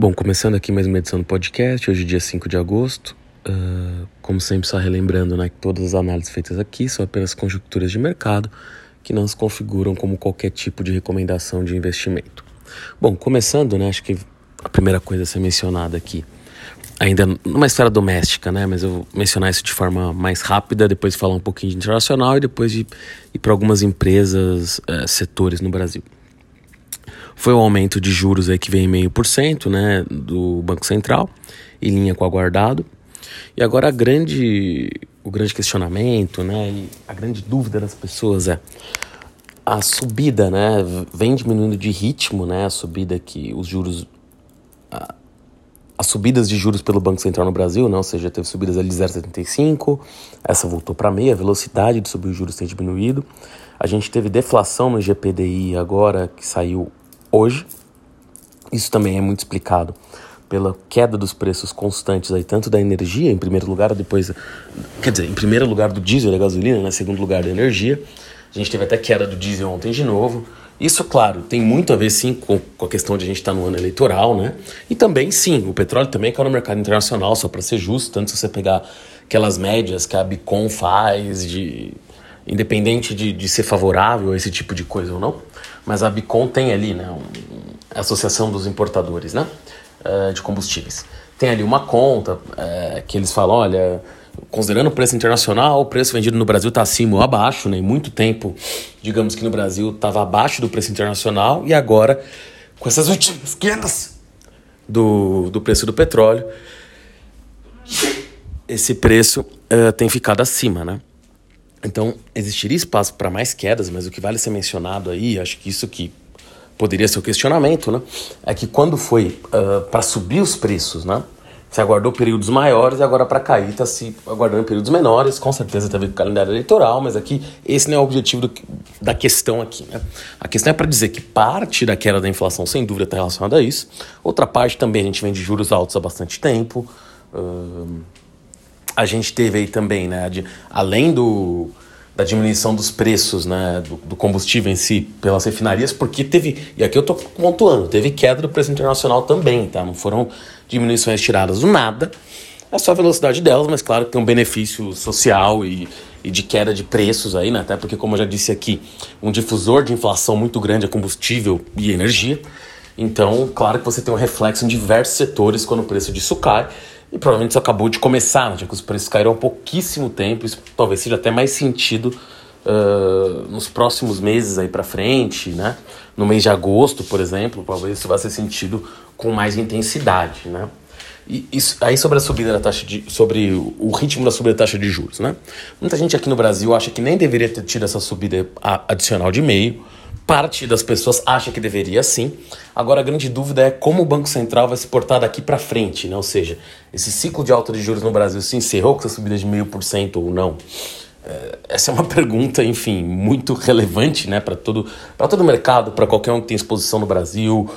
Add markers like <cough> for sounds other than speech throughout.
Bom, começando aqui mais uma edição do podcast, hoje dia 5 de agosto. Uh, como sempre, só relembrando né, que todas as análises feitas aqui são apenas conjecturas de mercado que não se configuram como qualquer tipo de recomendação de investimento. Bom, começando, né, acho que a primeira coisa a ser mencionada aqui, ainda numa esfera doméstica, né, mas eu vou mencionar isso de forma mais rápida, depois falar um pouquinho de internacional e depois de ir para algumas empresas, uh, setores no Brasil foi o aumento de juros aí que vem em meio por cento, né, do Banco Central, em linha com o aguardado. E agora a grande, o grande questionamento, né, e a grande dúvida das pessoas é a subida, né, vem diminuindo de ritmo, né, a subida que os juros as subidas de juros pelo Banco Central no Brasil, né, ou seja, teve subidas ali de 0,75, essa voltou para meia, a velocidade de subir os juros tem diminuído. A gente teve deflação no GPDI agora, que saiu hoje. Isso também é muito explicado pela queda dos preços constantes aí, tanto da energia, em primeiro lugar, depois, quer dizer, em primeiro lugar do diesel e da gasolina, em né, segundo lugar da energia. A gente teve até queda do diesel ontem de novo. Isso, claro, tem muito a ver sim com, com a questão de a gente estar tá no ano eleitoral, né? E também, sim, o petróleo também caiu no mercado internacional, só para ser justo, tanto se você pegar aquelas médias que a Bicom faz, de independente de, de ser favorável a esse tipo de coisa ou não, mas a Bicom tem ali, né, a Associação dos Importadores, né, uh, de combustíveis. Tem ali uma conta uh, que eles falam, olha, considerando o preço internacional, o preço vendido no Brasil está acima ou abaixo, né, em muito tempo, digamos que no Brasil estava abaixo do preço internacional e agora, com essas <laughs> últimas quedas do, do preço do petróleo, esse preço uh, tem ficado acima, né? Então, existiria espaço para mais quedas, mas o que vale ser mencionado aí, acho que isso que poderia ser o questionamento, né? É que quando foi uh, para subir os preços, né? Se aguardou períodos maiores e agora para cair está se aguardando períodos menores. Com certeza teve o calendário eleitoral, mas aqui esse não é o objetivo do, da questão aqui. Né? A questão é para dizer que parte da queda da inflação, sem dúvida, está relacionada a isso. Outra parte também a gente vem de juros altos há bastante tempo. Uh, a gente teve aí também, né, além do, da diminuição dos preços né, do, do, combustível em si pelas refinarias, porque teve, e aqui eu estou pontuando, teve queda do preço internacional também, tá? Não foram diminuições tiradas do nada, é só a velocidade delas, mas claro que tem um benefício social e, e de queda de preços aí, né? Até porque, como eu já disse aqui, um difusor de inflação muito grande é combustível e energia. Então, claro que você tem um reflexo em diversos setores quando o preço disso cai. E provavelmente isso acabou de começar, né? já que os preços caíram há pouquíssimo tempo, isso talvez seja até mais sentido uh, nos próximos meses aí para frente, né? No mês de agosto, por exemplo, talvez isso vá ser sentido com mais intensidade, né? E isso, aí sobre a subida da taxa de, sobre o ritmo da subida da taxa de juros, né? Muita gente aqui no Brasil acha que nem deveria ter tido essa subida adicional de meio, Parte das pessoas acha que deveria sim. Agora a grande dúvida é como o Banco Central vai se portar daqui para frente, né? ou seja, esse ciclo de alta de juros no Brasil se encerrou com essa subida de meio por cento ou não? É, essa é uma <laughs> pergunta, enfim, muito relevante né, para todo, todo o mercado, para qualquer um que tem exposição no Brasil,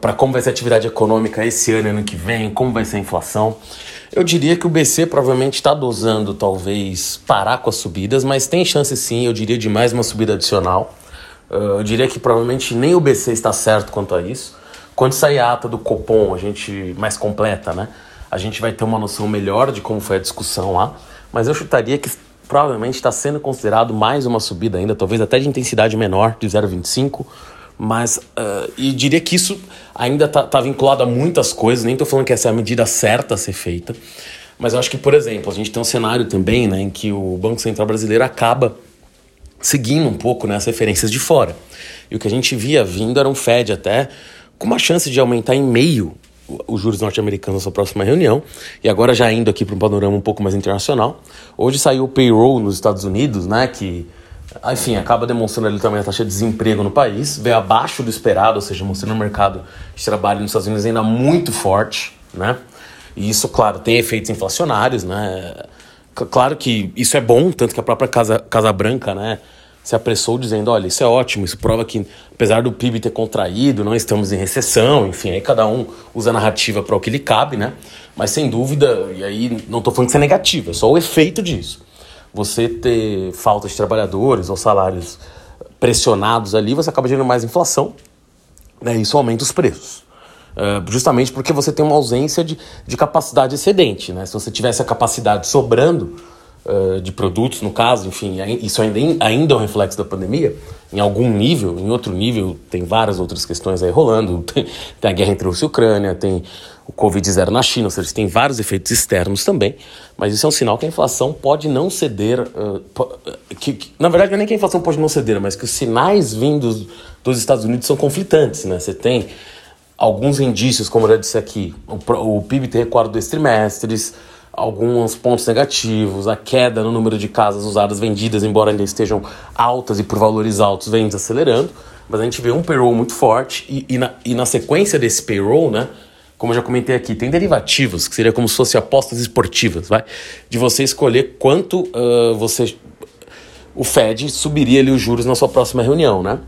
para como vai ser a atividade econômica esse ano ano que vem, como vai ser a inflação. Eu diria que o BC provavelmente está dosando, talvez, parar com as subidas, mas tem chance sim, eu diria, de mais uma subida adicional. Uh, eu diria que provavelmente nem o BC está certo quanto a isso. Quando sair a ata do Copom, a gente mais completa, né? A gente vai ter uma noção melhor de como foi a discussão lá. Mas eu chutaria que provavelmente está sendo considerado mais uma subida ainda, talvez até de intensidade menor, de 0,25. Mas, uh, e diria que isso ainda está tá vinculado a muitas coisas, nem estou falando que essa é a medida certa a ser feita. Mas eu acho que, por exemplo, a gente tem um cenário também né, em que o Banco Central Brasileiro acaba seguindo um pouco né, as referências de fora. E o que a gente via vindo era um Fed até com uma chance de aumentar em meio os juros norte-americanos na sua próxima reunião, e agora já indo aqui para um panorama um pouco mais internacional. Hoje saiu o payroll nos Estados Unidos, né, que enfim, acaba demonstrando ali também a taxa de desemprego no país, veio abaixo do esperado, ou seja, mostrando o mercado de trabalho nos Estados Unidos ainda muito forte, né? E isso, claro, tem efeitos inflacionários, né? Claro que isso é bom, tanto que a própria Casa, Casa Branca, né, se apressou dizendo, olha, isso é ótimo, isso prova que, apesar do PIB ter contraído, não estamos em recessão, enfim, aí cada um usa a narrativa para o que lhe cabe, né? Mas sem dúvida, e aí não estou falando que isso é negativo, é só o efeito disso. Você ter falta de trabalhadores ou salários pressionados ali, você acaba gerando mais inflação, né? Isso aumenta os preços. Uh, justamente porque você tem uma ausência de, de capacidade excedente. Né? Se você tivesse a capacidade sobrando uh, de produtos, no caso, enfim, isso ainda, ainda é um reflexo da pandemia, em algum nível, em outro nível, tem várias outras questões aí rolando. <laughs> Tem, tem a guerra entre Rússia e Ucrânia, tem o Covid-0 na China, ou seja, tem vários efeitos externos também, mas isso é um sinal que a inflação pode não ceder. Uh, que, que, na verdade, não é nem que a inflação pode não ceder, mas que os sinais vindos dos Estados Unidos são conflitantes. Né? Você tem alguns indícios, como eu já disse aqui, o, o PIB tem recuado dois trimestres, alguns pontos negativos, a queda no número de casas usadas vendidas, embora ainda estejam altas e por valores altos, vem desacelerando, mas a gente vê um payroll muito forte e, e, na, e na sequência desse payroll, né, como eu já comentei aqui, tem derivativos, que seria como se fossem apostas esportivas, vai? De você escolher quanto uh, você. O Fed subiria ali os juros na sua próxima reunião, né?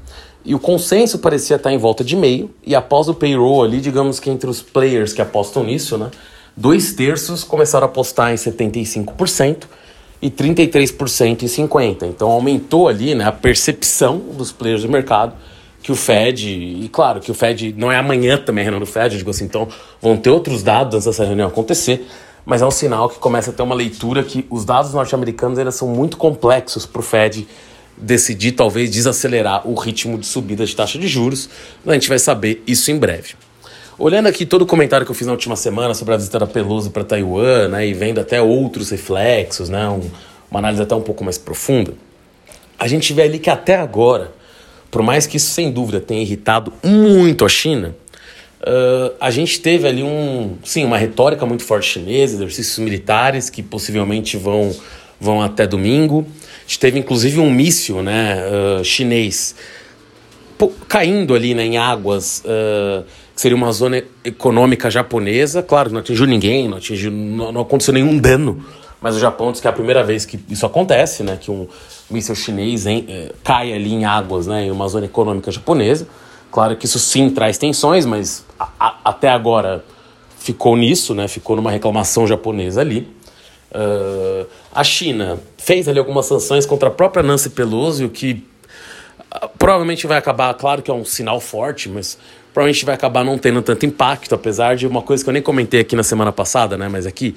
E o consenso parecia estar em volta de meio, e após o payroll ali, digamos que entre os players que apostam nisso, né? Dois terços começaram a apostar em 75% e 33% em 50%. Então aumentou ali né, a percepção dos players do mercado que o Fed, e claro que o Fed não é amanhã também a reunião do Fed, eu digo assim, então vão ter outros dados antes dessa reunião acontecer, mas é um sinal que começa a ter uma leitura que os dados norte-americanos ainda são muito complexos para o Fed decidir talvez desacelerar o ritmo de subida de taxa de juros, a gente vai saber isso em breve. Olhando aqui todo o comentário que eu fiz na última semana sobre a visita da Pelosi para Taiwan, né, e vendo até outros reflexos, né, um, uma análise até um pouco mais profunda, a gente vê ali que até agora por mais que isso sem dúvida tenha irritado muito a China, uh, a gente teve ali um, sim, uma retórica muito forte chinesa, exercícios militares que possivelmente vão, vão até domingo. A gente teve inclusive um míssil né, uh, chinês caindo ali né, em águas uh, que seria uma zona econômica japonesa. Claro, não atingiu ninguém, não, atingiu, não, não aconteceu nenhum dano mas o Japão diz que é a primeira vez que isso acontece, né? Que um míssil chinês hein, é, cai ali em águas, né? Em uma zona econômica japonesa. Claro que isso sim traz tensões, mas a, a, até agora ficou nisso, né? Ficou numa reclamação japonesa ali. Uh, a China fez ali algumas sanções contra a própria Nancy Pelosi, o que uh, provavelmente vai acabar, claro que é um sinal forte, mas provavelmente vai acabar não tendo tanto impacto, apesar de uma coisa que eu nem comentei aqui na semana passada, né? Mas aqui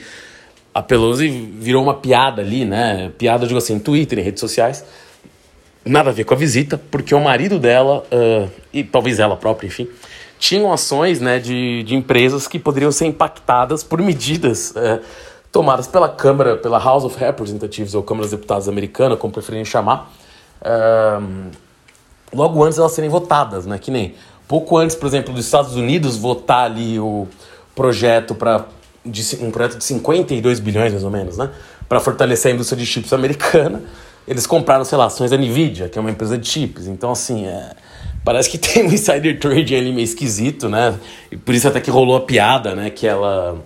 a Pelosi virou uma piada ali, né? Piada, digo assim, em Twitter, em redes sociais. Nada a ver com a visita, porque o marido dela, uh, e talvez ela própria, enfim, tinham ações né, de, de empresas que poderiam ser impactadas por medidas uh, tomadas pela Câmara, pela House of Representatives, ou Câmara dos Deputados americana, como preferirem chamar, uh, logo antes elas serem votadas, né? Que nem pouco antes, por exemplo, dos Estados Unidos votar ali o projeto para um projeto de 52 bilhões, mais ou menos, né? Para fortalecer a indústria de chips americana. Eles compraram, sei lá, ações da Nvidia, que é uma empresa de chips. Então, assim, é, parece que tem um insider trading ali meio esquisito, né? E por isso até que rolou a piada, né? Que ela,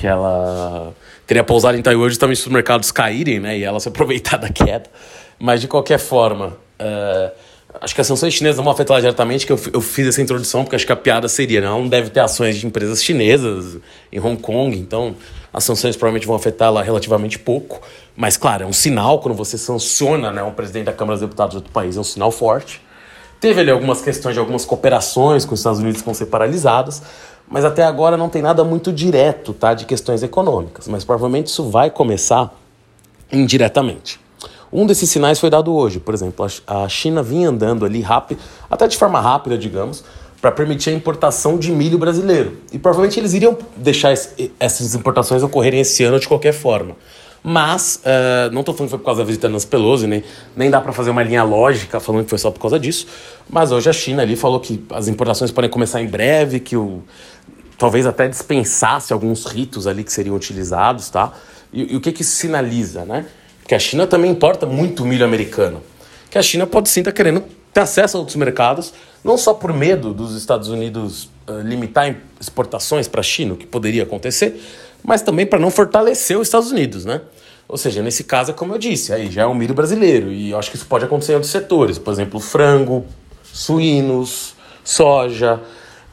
que ela teria pousado em Taiwan justamente os mercados caírem, né? E ela se aproveitar <laughs> da queda. Mas, de qualquer forma... Uh, Acho que as sanções chinesas não vão afetar diretamente, que eu, eu fiz essa introdução, porque acho que a piada seria, né? Não deve ter ações de empresas chinesas em Hong Kong, então as sanções provavelmente vão afetar ela relativamente pouco. Mas, claro, é um sinal quando você sanciona né, um presidente da Câmara dos Deputados de outro país, é um sinal forte. Teve ali algumas questões de algumas cooperações com os Estados Unidos que vão ser paralisadas, mas até agora não tem nada muito direto tá, de questões econômicas. Mas provavelmente isso vai começar indiretamente. Um desses sinais foi dado hoje, por exemplo, a China vinha andando ali rápido, até de forma rápida, digamos, para permitir a importação de milho brasileiro. E provavelmente eles iriam deixar essas importações ocorrerem esse ano de qualquer forma. Mas, uh, não estou falando que foi por causa da visita Nancy Pelosi, nem, nem dá para fazer uma linha lógica falando que foi só por causa disso. Mas hoje a China ali falou que as importações podem começar em breve, que o, talvez até dispensasse alguns ritos ali que seriam utilizados, tá? E, e o que que isso sinaliza, né? que a China também importa muito milho americano. Que a China pode sim estar tá querendo ter acesso a outros mercados, não só por medo dos Estados Unidos uh, limitar exportações para a China, o que poderia acontecer, mas também para não fortalecer os Estados Unidos, né? Ou seja, nesse caso, é como eu disse, aí já é um milho brasileiro, e eu acho que isso pode acontecer em outros setores, por exemplo, frango, suínos, soja.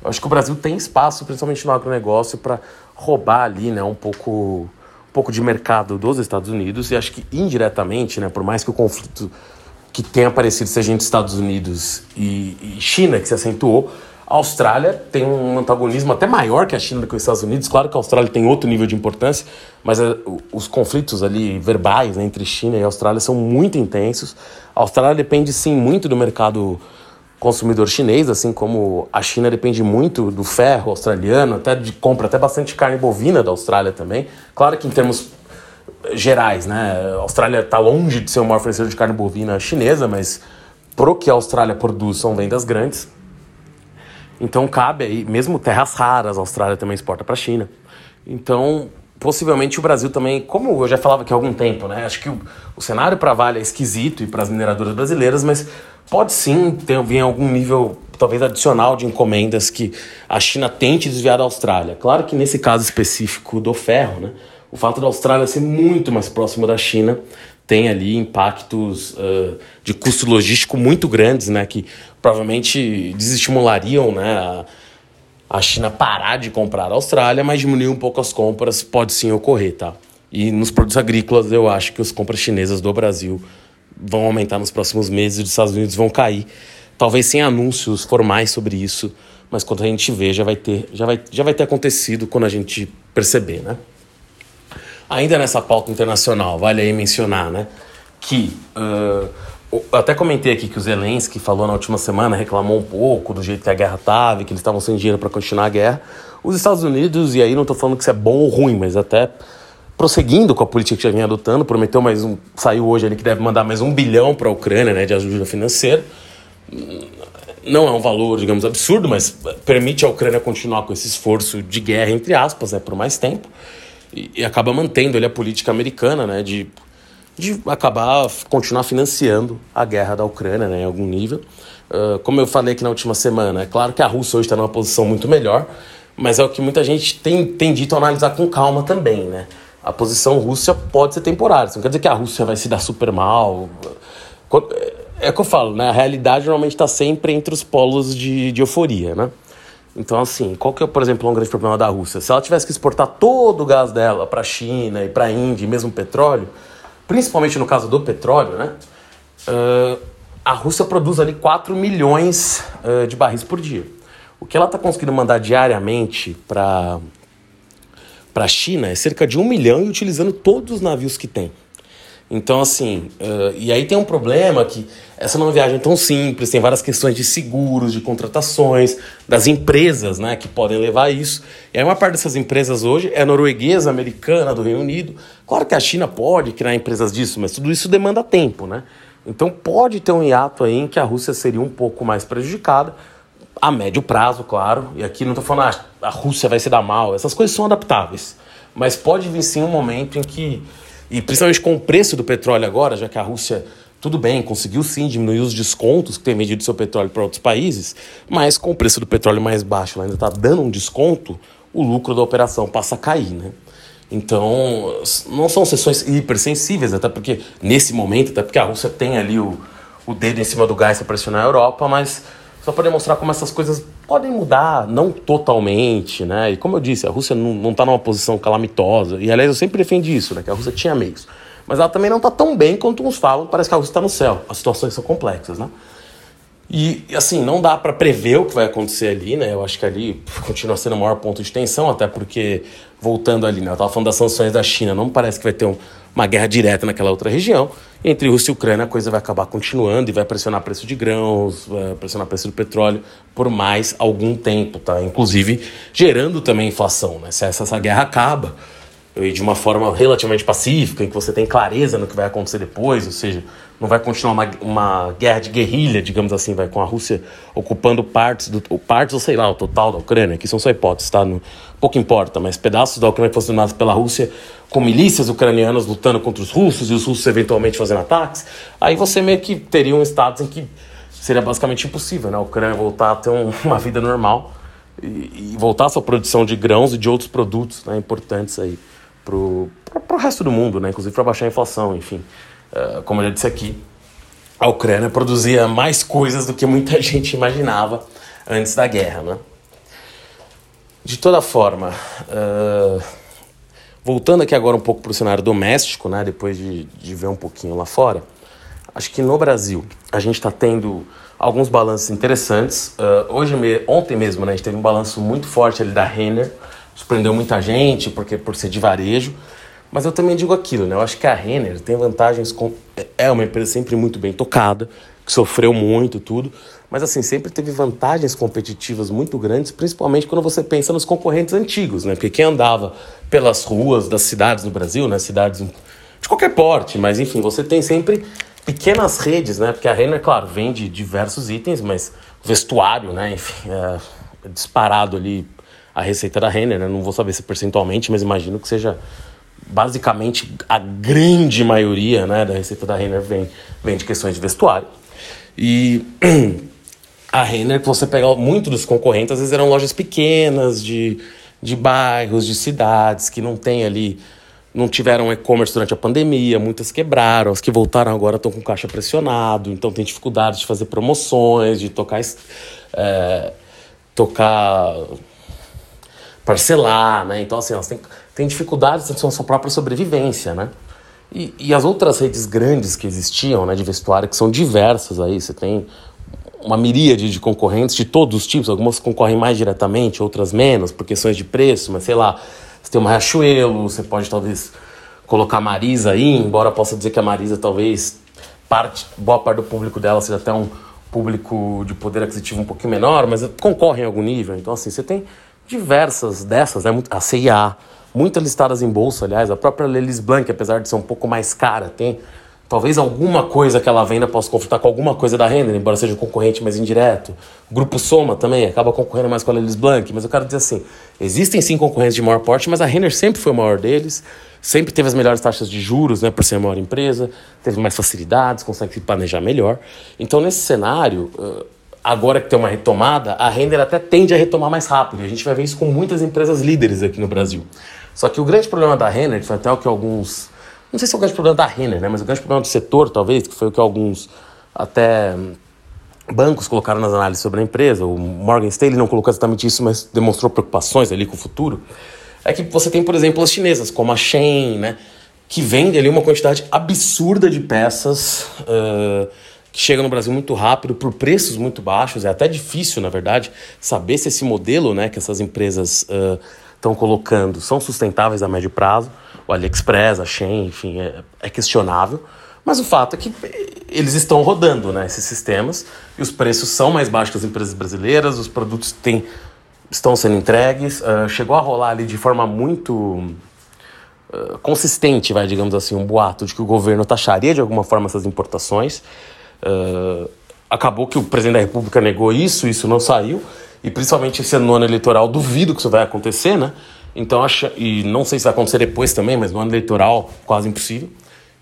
Eu acho que o Brasil tem espaço, principalmente no agronegócio, para roubar ali né, um pouco pouco de mercado dos Estados Unidos e acho que indiretamente, né, por mais que o conflito que tenha aparecido seja entre Estados Unidos e, e China, que se acentuou, A Austrália tem um antagonismo até maior que a China do que os Estados Unidos. Claro que a Austrália tem outro nível de importância, mas é, os conflitos ali verbais né, entre China e Austrália são muito intensos. A Austrália depende sim muito do mercado consumidor chinês, assim como a China depende muito do ferro australiano, até de compra até bastante carne bovina da Austrália também. Claro que em termos gerais, né, a Austrália está longe de ser o maior fornecedor de carne bovina chinesa, mas pro que a Austrália produz são vendas grandes. Então cabe aí, mesmo terras raras, a Austrália também exporta para a China. Então, possivelmente o Brasil também, como eu já falava aqui há algum tempo, né? Acho que o, o cenário para Vale é esquisito e para as mineradoras brasileiras, mas pode sim ter vir algum nível talvez adicional de encomendas que a China tente desviar da Austrália. Claro que nesse caso específico do ferro, né? O fato da Austrália ser muito mais próxima da China tem ali impactos uh, de custo logístico muito grandes, né? Que provavelmente desestimulariam né, a, China parar de comprar a Austrália, mas diminuir um pouco as compras pode sim ocorrer, tá? E nos produtos agrícolas eu acho que as compras chinesas do Brasil vão aumentar nos próximos meses e os Estados Unidos vão cair. Talvez sem anúncios formais sobre isso, mas quando a gente vê já vai ter, já vai, já vai ter acontecido quando a gente perceber, né? Ainda nessa pauta internacional, vale aí mencionar, né, que uh, até comentei aqui que o Zelensky falou na última semana, reclamou um pouco do jeito que a guerra estava, que eles estavam sem dinheiro para continuar a guerra. Os Estados Unidos, e aí não estou falando que isso é bom ou ruim, mas até prosseguindo com a política que já vinha adotando, prometeu mais um, saiu hoje ali que deve mandar mais um bilhão para a Ucrânia, né, de ajuda financeira. Não é um valor, digamos, absurdo, mas permite a Ucrânia continuar com esse esforço de guerra, entre aspas, né, por mais tempo. E, e acaba mantendo ali a política americana, né, de de acabar, continuar financiando a guerra da Ucrânia né, em algum nível. Uh, como eu falei aqui na última semana, é claro que a Rússia hoje está numa posição muito melhor, mas é o que muita gente tem, tem dito analisar com calma também, né? A posição Rússia pode ser temporária, isso não quer dizer que a Rússia vai se dar super mal. É o que eu falo, né? A realidade normalmente está sempre entre os polos de, de euforia, né? Então, assim, qual que é, por exemplo, um grande problema da Rússia? Se ela tivesse que exportar todo o gás dela para a China e para a Índia, e mesmo petróleo, principalmente no caso do petróleo, né? Uh, a Rússia produz ali 4 milhões uh, de barris por dia. O que ela está conseguindo mandar diariamente para a China é cerca de um milhão e utilizando todos os navios que tem. Então, assim, uh, e aí tem um problema que essa não é uma viagem tão simples, tem várias questões de seguros, de contratações, das empresas né, que podem levar isso. E aí uma parte dessas empresas hoje é norueguesa, americana, do Reino Unido. Claro que a China pode criar empresas disso, mas tudo isso demanda tempo, né? Então pode ter um hiato aí em que a Rússia seria um pouco mais prejudicada, a médio prazo, claro. E aqui não estou falando ah, a Rússia vai se dar mal, essas coisas são adaptáveis. Mas pode vir sim um momento em que e principalmente com o preço do petróleo agora, já que a Rússia, tudo bem, conseguiu sim diminuir os descontos que tem vendido seu petróleo para outros países, mas com o preço do petróleo mais baixo, ela ainda está dando um desconto, o lucro da operação passa a cair, né? Então, não são sessões hipersensíveis, até porque, nesse momento, até porque a Rússia tem ali o, o dedo em cima do gás para pressionar a Europa, mas só para demonstrar como essas coisas podem mudar, não totalmente, né? E como eu disse, a Rússia não está numa posição calamitosa. E aliás, eu sempre defendi isso, né? Que a Rússia tinha meios. Mas ela também não está tão bem quanto uns falam, parece que a Rússia está no céu. As situações são complexas, né? E assim, não dá para prever o que vai acontecer ali, né? Eu acho que ali continua sendo o maior ponto de tensão, até porque, voltando ali, né? Eu estava falando das sanções da China, não parece que vai ter um, uma guerra direta naquela outra região. Entre Rússia e Ucrânia, a coisa vai acabar continuando e vai pressionar preço de grãos, vai pressionar preço do petróleo por mais algum tempo, tá? Inclusive gerando também inflação, né? Se essa, essa guerra acaba e de uma forma relativamente pacífica, em que você tem clareza no que vai acontecer depois, ou seja, não vai continuar uma, uma guerra de guerrilha, digamos assim, vai com a Rússia ocupando partes, do, partes ou sei lá, o total da Ucrânia, que são só hipóteses, tá? No, pouco importa, mas pedaços da Ucrânia que fossem dominados pela Rússia, com milícias ucranianas lutando contra os russos e os russos eventualmente fazendo ataques, aí você meio que teria um estado em que seria basicamente impossível, né? A Ucrânia voltar a ter um, <laughs> uma vida normal e, e voltar à sua produção de grãos e de outros produtos né, importantes aí pro, pro resto do mundo, né? Inclusive para baixar a inflação, enfim. Uh, como eu já disse aqui, a Ucrânia produzia mais coisas do que muita <laughs> gente imaginava antes da guerra, né? De toda forma, uh, voltando aqui agora um pouco para o cenário doméstico, né? Depois de, de ver um pouquinho lá fora, Acho que no Brasil a gente está tendo alguns balanços interessantes. Uh, hoje, ontem mesmo, né, a gente teve um balanço muito forte ali da Renner, surpreendeu muita gente porque por ser de varejo. Mas eu também digo aquilo, né? Eu acho que a Renner tem vantagens com é uma empresa sempre muito bem tocada, que sofreu muito tudo, mas assim sempre teve vantagens competitivas muito grandes, principalmente quando você pensa nos concorrentes antigos, né? Porque quem andava pelas ruas das cidades no Brasil, né? Cidades de qualquer porte, mas enfim, você tem sempre pequenas redes, né? Porque a Renner, claro, vende diversos itens, mas vestuário, né? Enfim, é disparado ali a receita da Renner, né? Não vou saber se percentualmente, mas imagino que seja basicamente a grande maioria né, da receita da Renner vem, vem de questões de vestuário. E <clears throat> a Renner, que você pega muito dos concorrentes, às vezes eram lojas pequenas, de, de bairros, de cidades, que não tem ali, não tiveram e-commerce durante a pandemia, muitas quebraram, as que voltaram agora estão com caixa pressionado, então tem dificuldade de fazer promoções, de tocar. É, tocar parcelar, né? Então, assim, elas têm, têm dificuldades na sua própria sobrevivência, né? E, e as outras redes grandes que existiam, né, de vestuário, que são diversas aí, você tem uma miríade de concorrentes de todos os tipos, algumas concorrem mais diretamente, outras menos, por questões de preço, mas sei lá, você tem uma Riachuelo, você pode talvez colocar a Marisa aí, embora possa dizer que a Marisa talvez parte, boa parte do público dela seja até um público de poder aquisitivo um pouquinho menor, mas concorre em algum nível. Então, assim, você tem diversas dessas, né? a CIA, muitas listadas em bolsa, aliás, a própria Lelis Blanc, apesar de ser um pouco mais cara, tem talvez alguma coisa que ela venda possa conflitar com alguma coisa da Renner, embora seja um concorrente mais indireto. O Grupo Soma também acaba concorrendo mais com a Lelis Blanc, mas eu quero dizer assim, existem sim concorrentes de maior porte, mas a Renner sempre foi o maior deles, sempre teve as melhores taxas de juros, né, por ser a maior empresa, teve mais facilidades, consegue se planejar melhor. Então, nesse cenário, agora que tem uma retomada, a render até tende a retomar mais rápido. A gente vai ver isso com muitas empresas líderes aqui no Brasil. Só que o grande problema da Renner, que foi até o que alguns. Não sei se é o grande problema da Renner, né? Mas o grande problema do setor, talvez, que foi o que alguns até bancos colocaram nas análises sobre a empresa. O Morgan Stanley não colocou exatamente isso, mas demonstrou preocupações ali com o futuro. É que você tem, por exemplo, as chinesas, como a Shein, né? Que vende ali uma quantidade absurda de peças. Uh, chega no Brasil muito rápido por preços muito baixos. É até difícil, na verdade, saber se esse modelo né, que essas empresas estão uh, colocando são sustentáveis a médio prazo. O AliExpress, a Shein, enfim, é, é, questionável. Mas o fato é que eles estão rodando né, esses sistemas e os preços são mais baixos que as empresas brasileiras, os produtos têm, estão sendo entregues. Uh, chegou a rolar ali de forma muito consistente, vai, digamos assim, um boato de que o governo taxaria de alguma forma essas importações. Uh, acabou que o presidente da República negou isso, isso não saiu, e principalmente esse ano, no ano eleitoral, duvido que isso vai acontecer, né? Então, acho, e não sei se vai acontecer depois também, mas no ano eleitoral, quase impossível.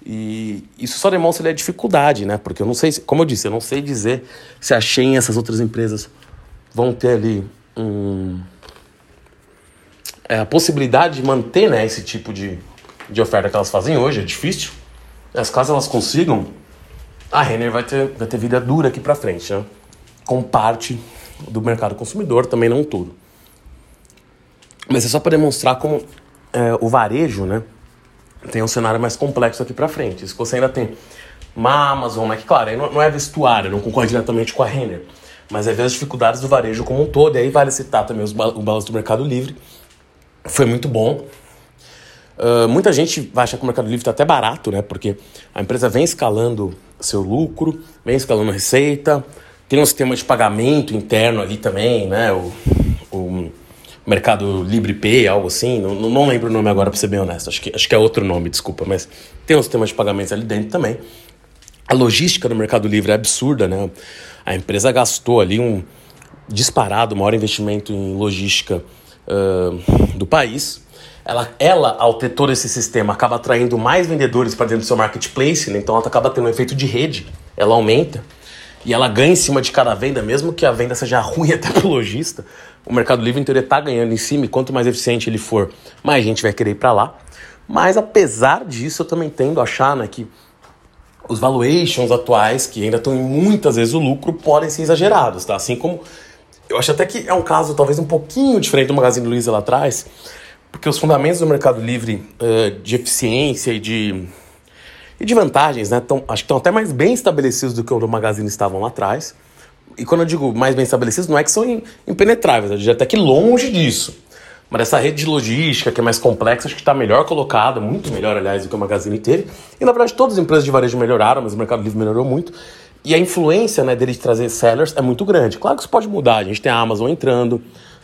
E isso só demonstra a dificuldade, né? Porque eu não sei, como eu disse, eu não sei dizer se a Shein e essas outras empresas vão ter ali um, é, a possibilidade de manter né, esse tipo de, de oferta que elas fazem hoje, é difícil. Mas caso elas consigam, a Renner vai ter, vai ter vida dura aqui para frente, né? com parte do mercado consumidor, também não tudo. Mas é só para demonstrar como é, o varejo né, tem um cenário mais complexo aqui para frente. Se você ainda tem uma Amazon, né, que claro, não, não é vestuário, não concorre diretamente com a Renner, mas é ver as dificuldades do varejo como um todo, e aí vale citar também os, o balanço do Mercado Livre, foi muito bom, Uh, muita gente vai achar que o Mercado Livre está até barato, né? Porque a empresa vem escalando seu lucro, vem escalando receita, tem um sistema de pagamento interno ali também, né? O, o Mercado Livre Pay, algo assim. Não, não lembro o nome agora, para ser bem honesto. Acho que, acho que é outro nome, desculpa. Mas tem um sistema de pagamentos ali dentro também. A logística do Mercado Livre é absurda, né? A empresa gastou ali um disparado, maior investimento em logística uh, do país ela, ela, ao ter todo esse sistema, acaba atraindo mais vendedores para dentro do seu marketplace, né? então ela acaba tendo um efeito de rede, ela aumenta e ela ganha em cima de cada venda, mesmo que a venda seja <laughs> ruim até para o lojista. O Mercado Livre, teoria, está ganhando em cima e quanto mais eficiente ele for, mais gente vai querer ir para lá. Mas apesar disso, eu também tendo a achar né, que os valuations atuais, que ainda estão em muitas vezes o lucro, podem ser exagerados, tá? Assim como eu acho até que é um caso talvez um pouquinho diferente do Magazine Luiza lá atrás, porque os fundamentos do Mercado Livre uh, de eficiência e de, e de vantagens, né? Tão, acho que estão até mais bem estabelecidos do que o do Magazine estavam lá atrás. E quando eu digo mais bem estabelecidos, não é que são impenetráveis, eu até que longe disso. Mas essa rede de logística, que é mais complexa, acho que está melhor colocada, muito melhor, aliás, do que o Magazine teve. E na verdade, todas as empresas de varejo melhoraram, mas o Mercado Livre melhorou muito. E a influência né, dele de trazer sellers é muito grande. Claro que isso pode mudar, a gente tem a Amazon entrando,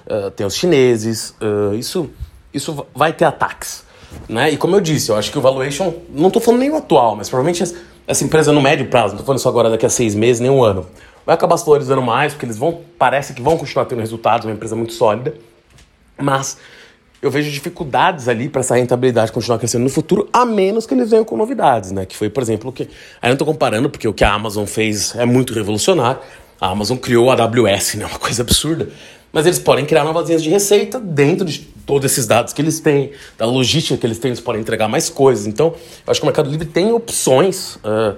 uh, tem os chineses, uh, isso, isso vai ter ataques. Né? E como eu disse, eu acho que o valuation, não estou falando nem o atual, mas provavelmente essa empresa no médio prazo, não estou falando isso agora daqui a seis meses, nem um ano, vai acabar se valorizando mais, porque eles vão, parece que vão continuar tendo resultados, uma empresa muito sólida. Mas eu vejo dificuldades ali para essa rentabilidade continuar crescendo no futuro, a menos que eles venham com novidades, né? Que foi, por exemplo, o que. Aí não estou comparando, porque o que a Amazon fez é muito revolucionário. A Amazon criou a AWS, né? Uma coisa absurda. Mas eles podem criar novas linhas de receita dentro de todos esses dados que eles têm, da logística que eles têm, eles podem entregar mais coisas. Então, eu acho que o Mercado Livre tem opções uh,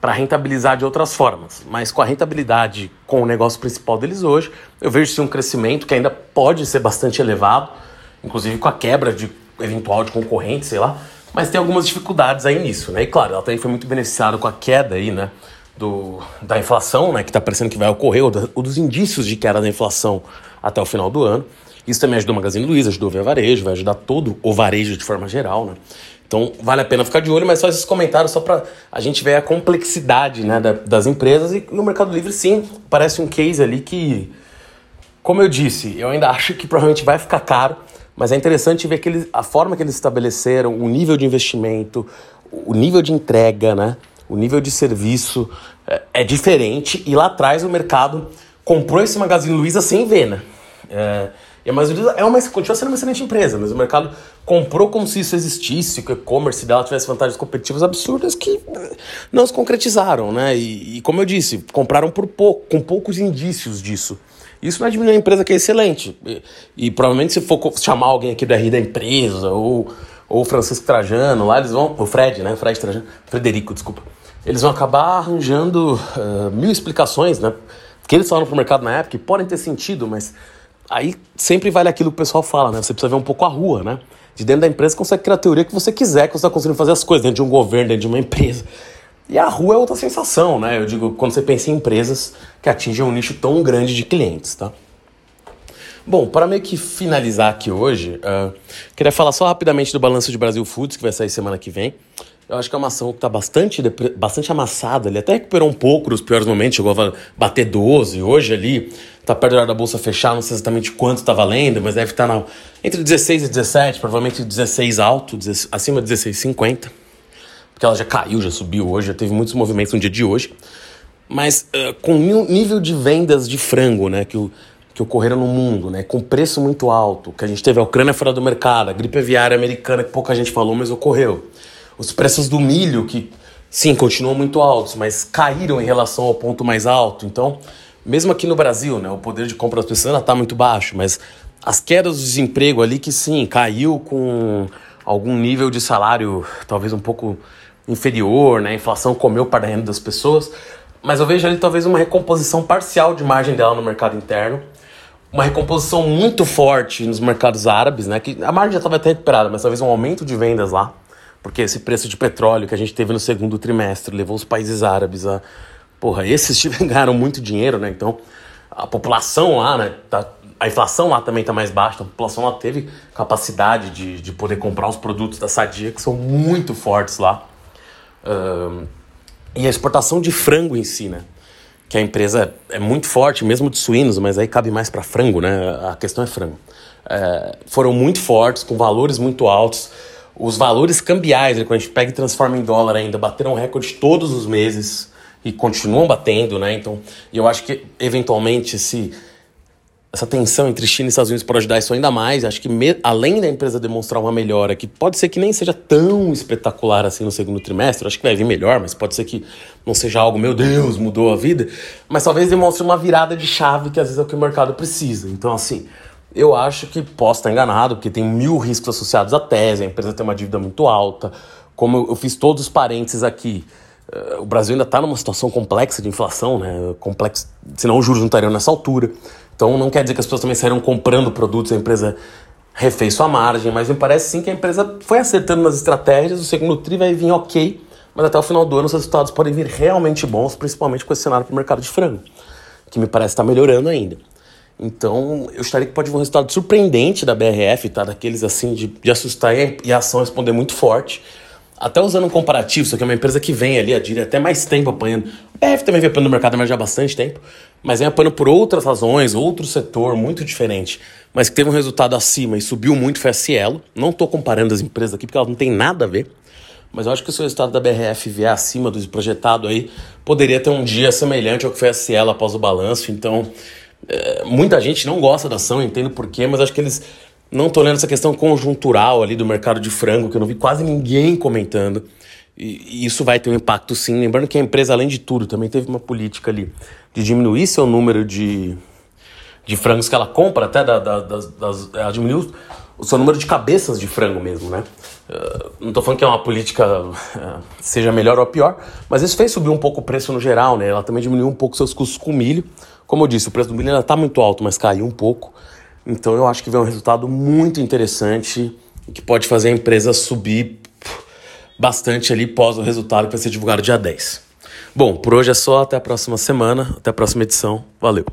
para rentabilizar de outras formas. Mas com a rentabilidade com o negócio principal deles hoje, eu vejo sim um crescimento que ainda pode ser bastante elevado, inclusive com a quebra de eventual de concorrente, sei lá. Mas tem algumas dificuldades aí nisso, né? E claro, ela também foi muito beneficiada com a queda aí, né? Do, da inflação, né? Que está parecendo que vai ocorrer, ou, ou dos indícios de queda da inflação até o final do ano. Isso também ajudou o Magazine Luiza, ajudou o Via Varejo, vai ajudar todo o varejo de forma geral, né? Então vale a pena ficar de olho, mas só esses comentários só para a gente ver a complexidade né, da, das empresas e no Mercado Livre sim, parece um case ali que, como eu disse, eu ainda <laughs> acho que provavelmente vai ficar caro, mas é interessante ver que eles, a forma que eles estabeleceram, o nível de investimento, o nível de entrega, né, o nível de serviço é, é diferente e lá atrás o mercado comprou esse Magazine Luiza sem ver, né? É, e a maioria é uma, continua sendo uma excelente empresa, mas o mercado comprou como se isso existisse, que o e-commerce dela tivesse vantagens competitivas absurdas que eh, não se concretizaram, né? E, e, como eu disse, compraram por pouco, com poucos indícios disso. Isso não é diminuir uma empresa que é excelente. E, e, provavelmente se for chamar alguém aqui do RI da empresa, ou, ou o Francisco Trajano, lá eles vão. O Fred, né? Fred Trajano. Frederico, desculpa. Eles vão acabar arranjando uh, mil explicações, né? Que eles falaram pro mercado na época, que podem ter sentido, mas Aí sempre vale aquilo que o pessoal fala, né? Você precisa ver um pouco a rua, né? De dentro da empresa você consegue criar a teoria que você quiser, que você está conseguindo fazer as coisas dentro de um governo, dentro de uma empresa. E a rua é outra sensação, né? Eu digo, quando você pensa em empresas que atingem um nicho tão grande de clientes, tá? Bom, para meio que finalizar aqui hoje, uh, queria falar só rapidamente do balanço de Brasil Foods, que vai sair semana que vem. Eu acho que é uma ação que está bastante, bastante amassada. Ele até recuperou um pouco nos piores momentos, chegou a bater 12. Hoje ali está perto da hora da bolsa fechar, não sei exatamente quanto está valendo, mas deve estar tá entre 16 e 17, provavelmente 16 alto, 16, acima de 16,50. Porque ela já caiu, já subiu hoje, já teve muitos movimentos no dia de hoje. Mas uh, com nível de vendas de frango, né, que, que ocorreram no mundo, né, com preço muito alto, que a gente teve a Ucrânia fora do mercado, a gripe aviária americana, que pouca gente falou, mas ocorreu os preços do milho, que sim, continuam muito altos, mas caíram em relação ao ponto mais alto. Então, mesmo aqui no Brasil, né, o poder de compra das pessoas está muito baixo, mas as quedas do desemprego ali, que sim, caiu com algum nível de salário talvez um pouco inferior, né? A inflação comeu para renda das pessoas, mas eu vejo ali talvez uma recomposição parcial de margem dela no mercado interno, uma recomposição muito forte nos mercados árabes, né? Que a margem já estava até recuperada, mas talvez um aumento de vendas lá. Porque esse preço de petróleo que a gente teve no segundo trimestre levou os países árabes a. Porra, esses <laughs> ganharam muito dinheiro, né? Então, a população lá, né? Tá, a inflação lá também está mais baixa, então a população lá teve capacidade de, de poder comprar os produtos da Sadia, que são muito fortes lá. Um, e a exportação de frango em si, né? Que a empresa é muito forte, mesmo de suínos, mas aí cabe mais para frango, né? A questão é frango. É, foram muito fortes, com valores muito altos. Os valores cambiais, né, quando a gente pega e transforma em dólar ainda, bateram recorde todos os meses e continuam batendo, né? Então, eu acho que eventualmente esse, essa tensão entre China e Estados Unidos pode ajudar isso ainda mais. Acho que me, além da empresa demonstrar uma melhora, que pode ser que nem seja tão espetacular assim no segundo trimestre, acho que vai vir melhor, mas pode ser que não seja algo, meu Deus, mudou a vida, mas talvez demonstre uma virada de chave que às vezes é o que o mercado precisa. Então, assim, eu acho que posso estar enganado, porque tem mil riscos associados à tese, a empresa tem uma dívida muito alta. Como eu, fiz todos os parênteses aqui, uh, o Brasil ainda está numa situação complexa de inflação, né? Complexo, senão os juros não estariam nessa altura. Então não quer dizer que as pessoas também saíram comprando produtos, a empresa refez sua margem, mas me parece sim que a empresa foi acertando nas estratégias, o segundo TRI vai vir ok, mas até o final do ano os resultados podem vir realmente bons, principalmente com esse cenário para o mercado de frango, que me parece estar tá melhorando ainda. Então, eu estaria que pode vir um resultado surpreendente da BRF, tá? Daqueles assim de, de assustar e a ação responder muito forte. Até usando um comparativo, isso aqui é uma empresa que vem ali, a Dire, até mais tempo apanhando. A BRF também vem apanhando no mercado, mas já há bastante tempo. Mas vem apanhando por outras razões, outro setor muito diferente. Mas que teve um resultado acima e subiu muito foi a Cielo. Não estou comparando as empresas aqui porque elas não têm nada a ver. Mas eu acho que se o resultado da BRF vier acima do projetado aí, poderia ter um dia semelhante ao que foi a Cielo após o balanço. Então, é, muita gente não gosta da ação, entendo porquê, mas acho que eles não estão olhando essa questão conjuntural ali do mercado de frango, que eu não vi quase ninguém comentando. E, e isso vai ter um impacto sim. Lembrando que a empresa, além de tudo, também teve uma política ali de diminuir seu número de, de frangos que ela compra, até da, da, das, das, ela diminuiu o seu número de cabeças de frango mesmo, né? Uh, não estou falando que é uma política uh, seja melhor ou pior, mas isso fez subir um pouco o preço no geral, né? Ela também diminuiu um pouco seus custos com milho. Como eu disse, o preço do milho ainda está muito alto, mas caiu um pouco. Então eu acho que vem um resultado muito interessante que pode fazer a empresa subir bastante ali pós o resultado que vai ser divulgado dia 10. Bom, por hoje é só, até a próxima semana, até a próxima edição. Valeu!